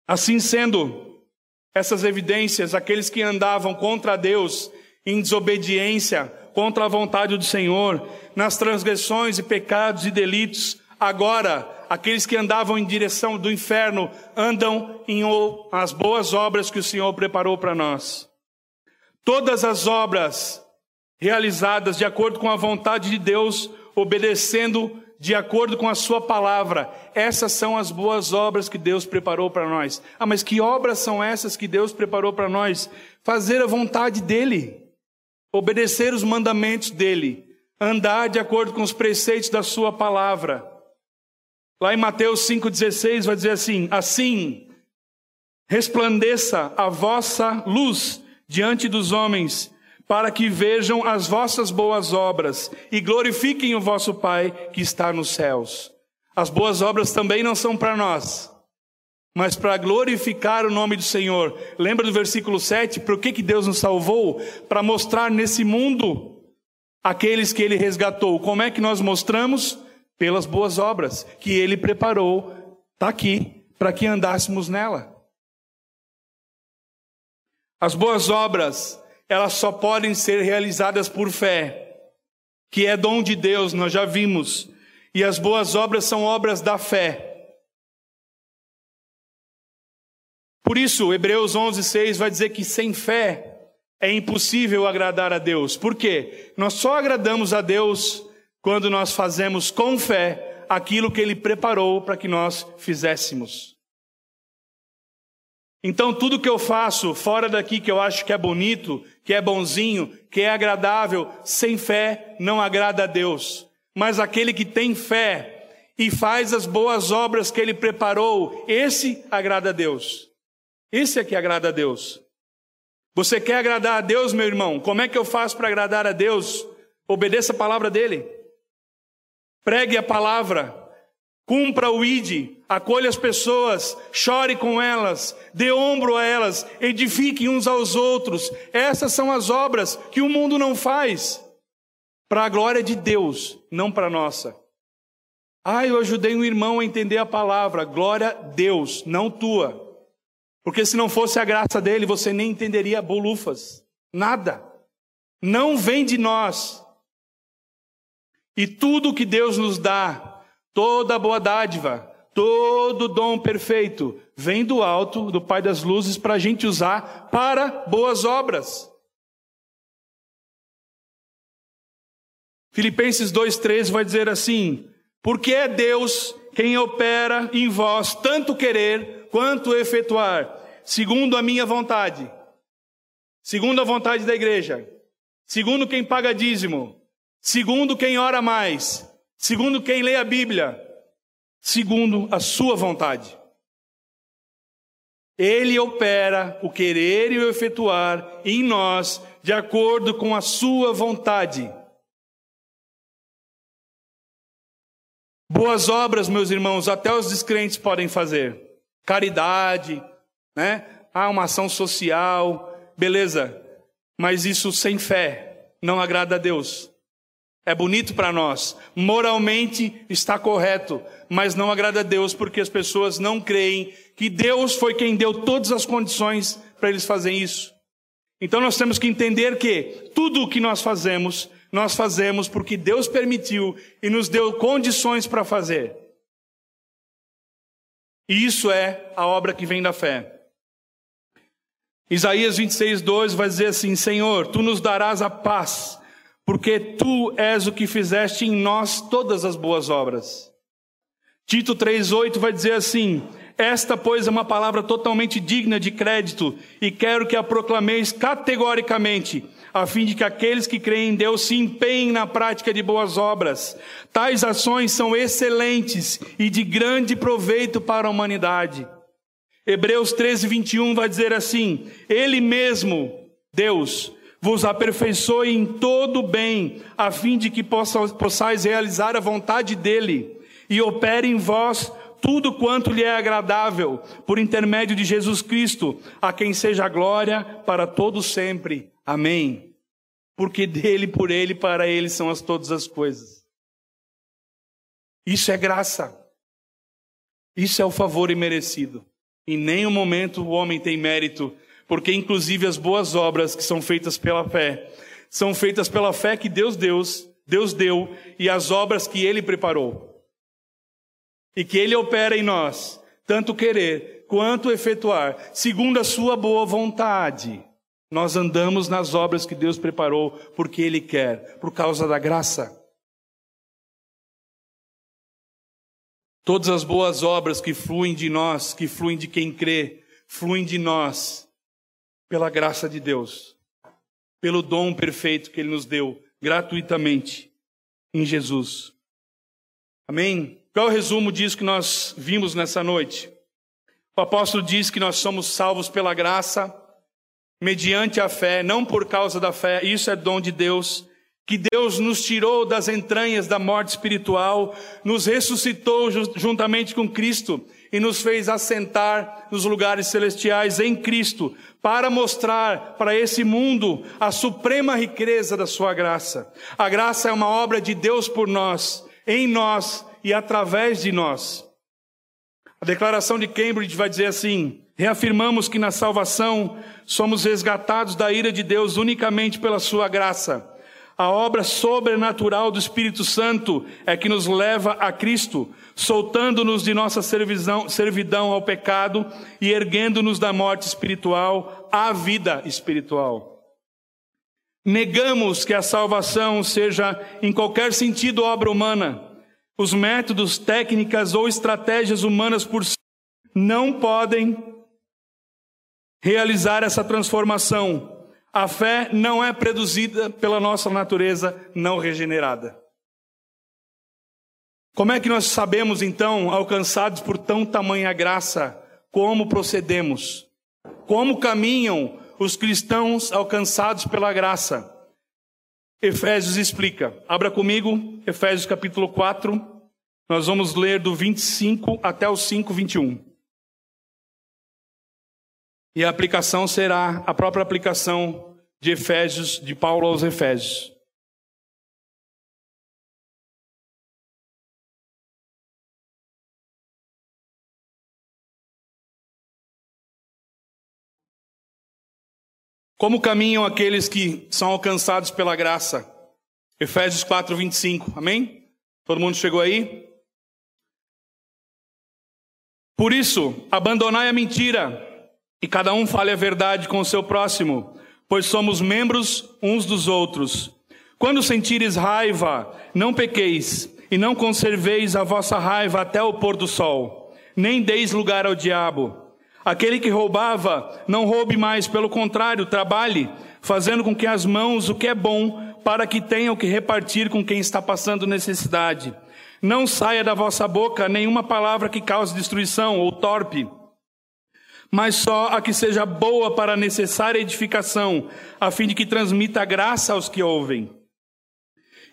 Assim sendo, essas evidências, aqueles que andavam contra Deus, em desobediência, contra a vontade do Senhor, nas transgressões e pecados e delitos, agora, aqueles que andavam em direção do inferno, andam em as boas obras que o Senhor preparou para nós. Todas as obras realizadas de acordo com a vontade de Deus, obedecendo de acordo com a sua palavra. Essas são as boas obras que Deus preparou para nós. Ah, mas que obras são essas que Deus preparou para nós? Fazer a vontade dele, obedecer os mandamentos dele, andar de acordo com os preceitos da sua palavra. Lá em Mateus 5,16 vai dizer assim: Assim, resplandeça a vossa luz diante dos homens, para que vejam as vossas boas obras e glorifiquem o vosso Pai que está nos céus. As boas obras também não são para nós, mas para glorificar o nome do Senhor. Lembra do versículo 7? Por que, que Deus nos salvou? Para mostrar nesse mundo aqueles que Ele resgatou. Como é que nós mostramos? Pelas boas obras que Ele preparou, está aqui, para que andássemos nela. As boas obras elas só podem ser realizadas por fé, que é dom de Deus, nós já vimos. E as boas obras são obras da fé. Por isso, Hebreus 11:6 vai dizer que sem fé é impossível agradar a Deus. Por quê? Nós só agradamos a Deus quando nós fazemos com fé aquilo que ele preparou para que nós fizéssemos. Então, tudo que eu faço fora daqui que eu acho que é bonito, que é bonzinho, que é agradável, sem fé, não agrada a Deus. Mas aquele que tem fé e faz as boas obras que ele preparou, esse agrada a Deus. Esse é que agrada a Deus. Você quer agradar a Deus, meu irmão? Como é que eu faço para agradar a Deus? Obedeça a palavra dele. Pregue a palavra. Cumpra o ID, acolha as pessoas, chore com elas, dê ombro a elas, edifique uns aos outros. Essas são as obras que o mundo não faz. Para a glória de Deus, não para a nossa. Ah, eu ajudei um irmão a entender a palavra. Glória a Deus, não tua. Porque se não fosse a graça dele, você nem entenderia bolufas. Nada. Não vem de nós. E tudo que Deus nos dá Toda boa dádiva, todo dom perfeito vem do alto, do Pai das luzes, para a gente usar para boas obras. Filipenses 2,13 vai dizer assim: Porque é Deus quem opera em vós tanto querer quanto efetuar, segundo a minha vontade, segundo a vontade da igreja, segundo quem paga dízimo, segundo quem ora mais, segundo quem lê a Bíblia, segundo a sua vontade. Ele opera o querer e o efetuar em nós de acordo com a sua vontade. Boas obras, meus irmãos, até os descrentes podem fazer. Caridade, né? Ah, uma ação social, beleza. Mas isso sem fé não agrada a Deus. É bonito para nós, moralmente está correto, mas não agrada a Deus porque as pessoas não creem que Deus foi quem deu todas as condições para eles fazerem isso. Então nós temos que entender que tudo o que nós fazemos, nós fazemos porque Deus permitiu e nos deu condições para fazer. E isso é a obra que vem da fé. Isaías 26, 2 vai dizer assim: Senhor, tu nos darás a paz porque tu és o que fizeste em nós todas as boas obras. Tito 3,8 vai dizer assim: Esta, pois, é uma palavra totalmente digna de crédito, e quero que a proclameis categoricamente, a fim de que aqueles que creem em Deus se empenhem na prática de boas obras. Tais ações são excelentes e de grande proveito para a humanidade. Hebreus 13, 21 vai dizer assim: Ele mesmo, Deus, vos aperfeiçoe em todo o bem, a fim de que possais realizar a vontade dele e opere em vós tudo quanto lhe é agradável, por intermédio de Jesus Cristo, a quem seja a glória para todos sempre. Amém. Porque dele, por ele, para ele são as todas as coisas. Isso é graça. Isso é o favor imerecido. Em nenhum momento o homem tem mérito porque inclusive as boas obras que são feitas pela fé, são feitas pela fé que Deus deu, Deus deu e as obras que ele preparou. E que ele opera em nós, tanto querer quanto efetuar, segundo a sua boa vontade. Nós andamos nas obras que Deus preparou porque ele quer, por causa da graça. Todas as boas obras que fluem de nós, que fluem de quem crê, fluem de nós pela graça de Deus, pelo dom perfeito que Ele nos deu gratuitamente em Jesus. Amém? Qual é o resumo disso que nós vimos nessa noite? O apóstolo diz que nós somos salvos pela graça, mediante a fé, não por causa da fé, isso é dom de Deus, que Deus nos tirou das entranhas da morte espiritual, nos ressuscitou juntamente com Cristo e nos fez assentar nos lugares celestiais em Cristo, para mostrar para esse mundo a suprema riqueza da sua graça. A graça é uma obra de Deus por nós, em nós e através de nós. A declaração de Cambridge vai dizer assim: reafirmamos que na salvação somos resgatados da ira de Deus unicamente pela sua graça A obra sobrenatural do Espírito Santo é que nos leva a Cristo, soltando-nos de nossa servidão, servidão ao pecado e erguendo-nos da morte espiritual à vida espiritual. Negamos que a salvação seja, em qualquer sentido, obra humana. Os métodos, técnicas ou estratégias humanas por si não podem realizar essa transformação. A fé não é produzida pela nossa natureza não regenerada. Como é que nós sabemos, então, alcançados por tão tamanha graça, como procedemos? Como caminham os cristãos alcançados pela graça? Efésios explica. Abra comigo, Efésios capítulo 4. Nós vamos ler do 25 até o 5, 21. E a aplicação será a própria aplicação de Efésios, de Paulo aos Efésios. Como caminham aqueles que são alcançados pela graça? Efésios 4, 25. Amém? Todo mundo chegou aí? Por isso, abandonai a mentira e cada um fale a verdade com o seu próximo, pois somos membros uns dos outros. Quando sentires raiva, não pequeis, e não conserveis a vossa raiva até o pôr do sol, nem deis lugar ao diabo. Aquele que roubava, não roube mais, pelo contrário, trabalhe, fazendo com que as mãos o que é bom, para que tenham que repartir com quem está passando necessidade. Não saia da vossa boca nenhuma palavra que cause destruição ou torpe mas só a que seja boa para a necessária edificação, a fim de que transmita graça aos que ouvem.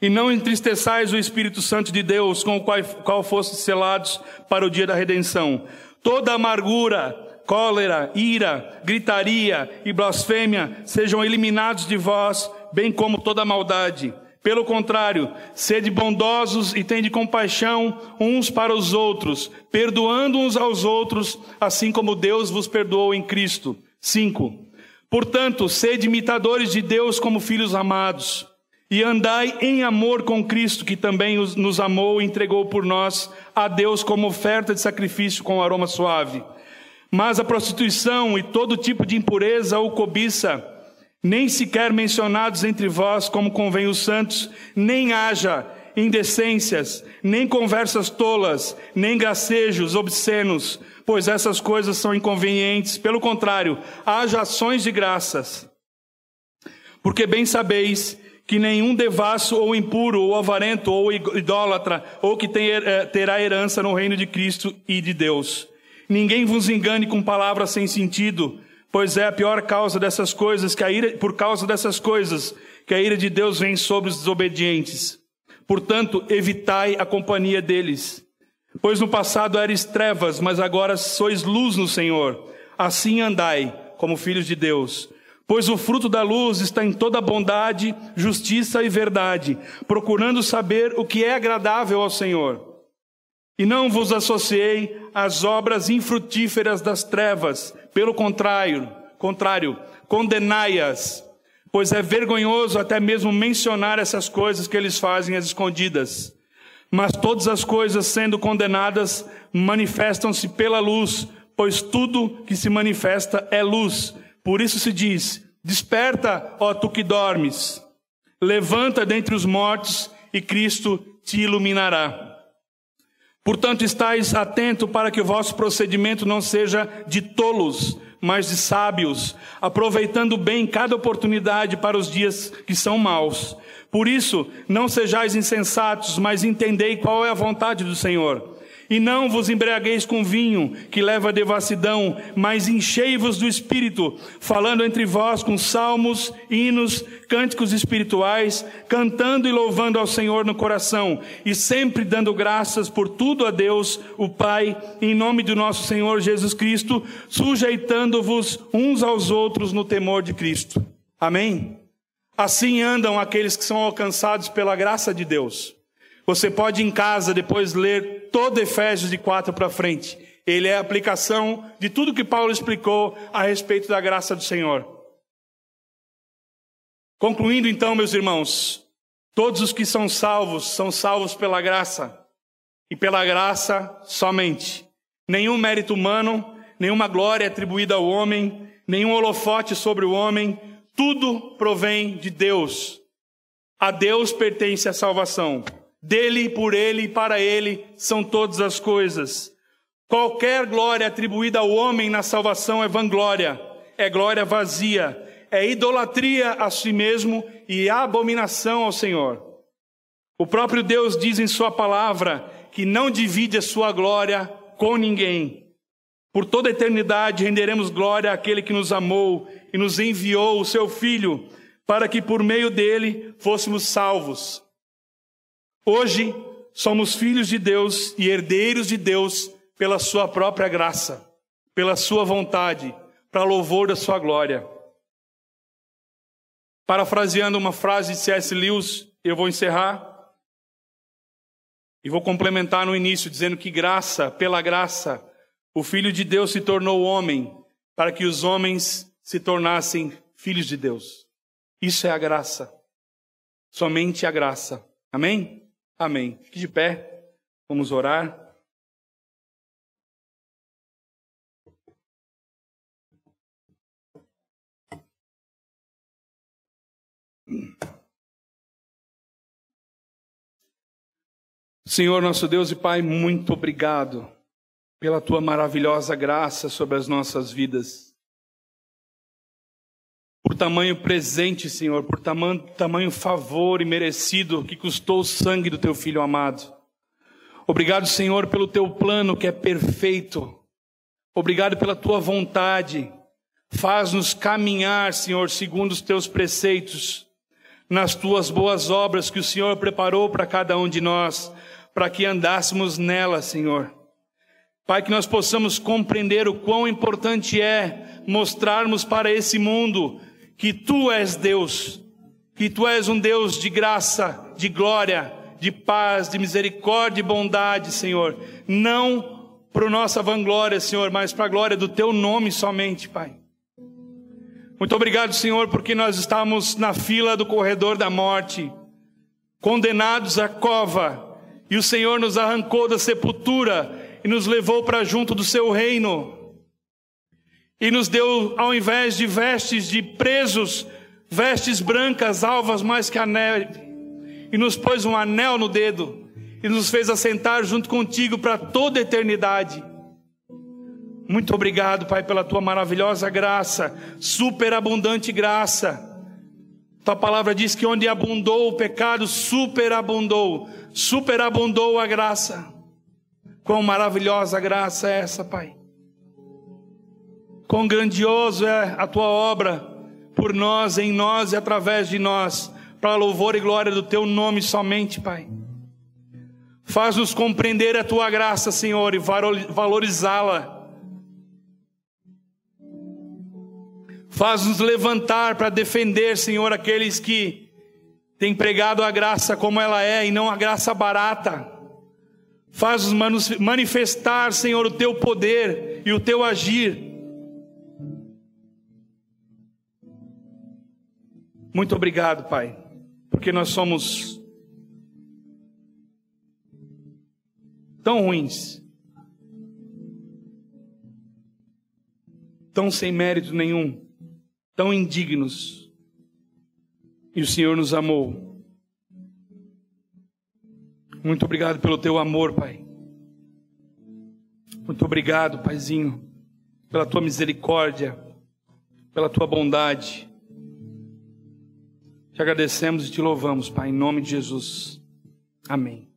E não entristeçais o Espírito Santo de Deus, com o qual, qual selados para o dia da redenção. Toda amargura, cólera, ira, gritaria e blasfêmia sejam eliminados de vós, bem como toda maldade. Pelo contrário, sede bondosos e tende compaixão uns para os outros, perdoando uns aos outros, assim como Deus vos perdoou em Cristo. 5. Portanto, sede imitadores de Deus como filhos amados, e andai em amor com Cristo, que também nos amou e entregou por nós a Deus como oferta de sacrifício com aroma suave. Mas a prostituição e todo tipo de impureza ou cobiça, nem sequer mencionados entre vós como convém os santos, nem haja indecências, nem conversas tolas, nem gracejos obscenos, pois essas coisas são inconvenientes. Pelo contrário, haja ações de graças. Porque bem sabeis que nenhum devasso ou impuro ou avarento ou idólatra ou que eh, terá herança no reino de Cristo e de Deus. Ninguém vos engane com palavras sem sentido, Pois é a pior causa dessas coisas, que a ira, por causa dessas coisas, que a ira de Deus vem sobre os desobedientes. Portanto, evitai a companhia deles. Pois no passado eres trevas, mas agora sois luz no Senhor. Assim andai, como filhos de Deus. Pois o fruto da luz está em toda bondade, justiça e verdade, procurando saber o que é agradável ao Senhor. E não vos associei às obras infrutíferas das trevas, pelo contrário, contrário, condenai-as, pois é vergonhoso até mesmo mencionar essas coisas que eles fazem às escondidas. Mas todas as coisas sendo condenadas manifestam-se pela luz, pois tudo que se manifesta é luz. Por isso se diz: Desperta, ó tu que dormes, levanta dentre os mortos e Cristo te iluminará. Portanto, estáis atento para que o vosso procedimento não seja de tolos, mas de sábios, aproveitando bem cada oportunidade para os dias que são maus. Por isso, não sejais insensatos, mas entendei qual é a vontade do Senhor. E não vos embriagueis com vinho, que leva à devassidão, mas enchei-vos do Espírito, falando entre vós com salmos, hinos, cânticos espirituais, cantando e louvando ao Senhor no coração, e sempre dando graças por tudo a Deus, o Pai, em nome do nosso Senhor Jesus Cristo, sujeitando-vos uns aos outros no temor de Cristo. Amém? Assim andam aqueles que são alcançados pela graça de Deus. Você pode em casa depois ler todo Efésios de 4 para frente. Ele é a aplicação de tudo que Paulo explicou a respeito da graça do Senhor. Concluindo então, meus irmãos, Todos os que são salvos são salvos pela graça, e pela graça somente. Nenhum mérito humano, nenhuma glória atribuída ao homem, nenhum holofote sobre o homem, tudo provém de Deus. A Deus pertence a salvação. Dele, por ele e para ele são todas as coisas. Qualquer glória atribuída ao homem na salvação é vanglória, é glória vazia, é idolatria a si mesmo e abominação ao Senhor. O próprio Deus diz em Sua palavra que não divide a sua glória com ninguém. Por toda a eternidade renderemos glória àquele que nos amou e nos enviou o seu Filho, para que por meio dele fôssemos salvos. Hoje somos filhos de Deus e herdeiros de Deus pela sua própria graça, pela sua vontade, para louvor da sua glória. Parafraseando uma frase de C.S. Lewis, eu vou encerrar. E vou complementar no início, dizendo que graça, pela graça, o Filho de Deus se tornou homem, para que os homens se tornassem filhos de Deus. Isso é a graça. Somente a graça. Amém? Amém. Fique de pé. Vamos orar. Senhor nosso Deus e Pai, muito obrigado pela tua maravilhosa graça sobre as nossas vidas. Por tamanho presente, Senhor, por tamanho, tamanho favor e merecido que custou o sangue do teu filho amado. Obrigado, Senhor, pelo teu plano que é perfeito. Obrigado pela tua vontade. Faz-nos caminhar, Senhor, segundo os teus preceitos, nas tuas boas obras que o Senhor preparou para cada um de nós para que andássemos nela, Senhor. Pai, que nós possamos compreender o quão importante é mostrarmos para esse mundo que Tu és Deus, que Tu és um Deus de graça, de glória, de paz, de misericórdia e bondade, Senhor. Não para nossa vanglória, Senhor, mas para a glória do Teu nome somente, Pai. Muito obrigado, Senhor, porque nós estamos na fila do corredor da morte, condenados à cova, e o Senhor nos arrancou da sepultura e nos levou para junto do seu reino. E nos deu, ao invés de vestes de presos, vestes brancas, alvas mais que a neve. E nos pôs um anel no dedo e nos fez assentar junto contigo para toda a eternidade. Muito obrigado, Pai, pela tua maravilhosa graça, superabundante graça. Tua palavra diz que onde abundou o pecado, superabundou superabundou a graça. Quão maravilhosa graça é essa, Pai. Quão grandioso é a tua obra por nós, em nós e através de nós, para louvor e glória do teu nome somente, Pai. Faz-nos compreender a tua graça, Senhor, e valorizá-la. Faz-nos levantar para defender, Senhor, aqueles que tem pregado a graça como ela é e não a graça barata. Faz-nos manifestar, Senhor, o teu poder e o teu agir. Muito obrigado, Pai, porque nós somos tão ruins, tão sem mérito nenhum, tão indignos e o Senhor nos amou. Muito obrigado pelo teu amor, Pai. Muito obrigado, Paizinho, pela tua misericórdia, pela tua bondade. Te agradecemos e te louvamos, Pai, em nome de Jesus. Amém.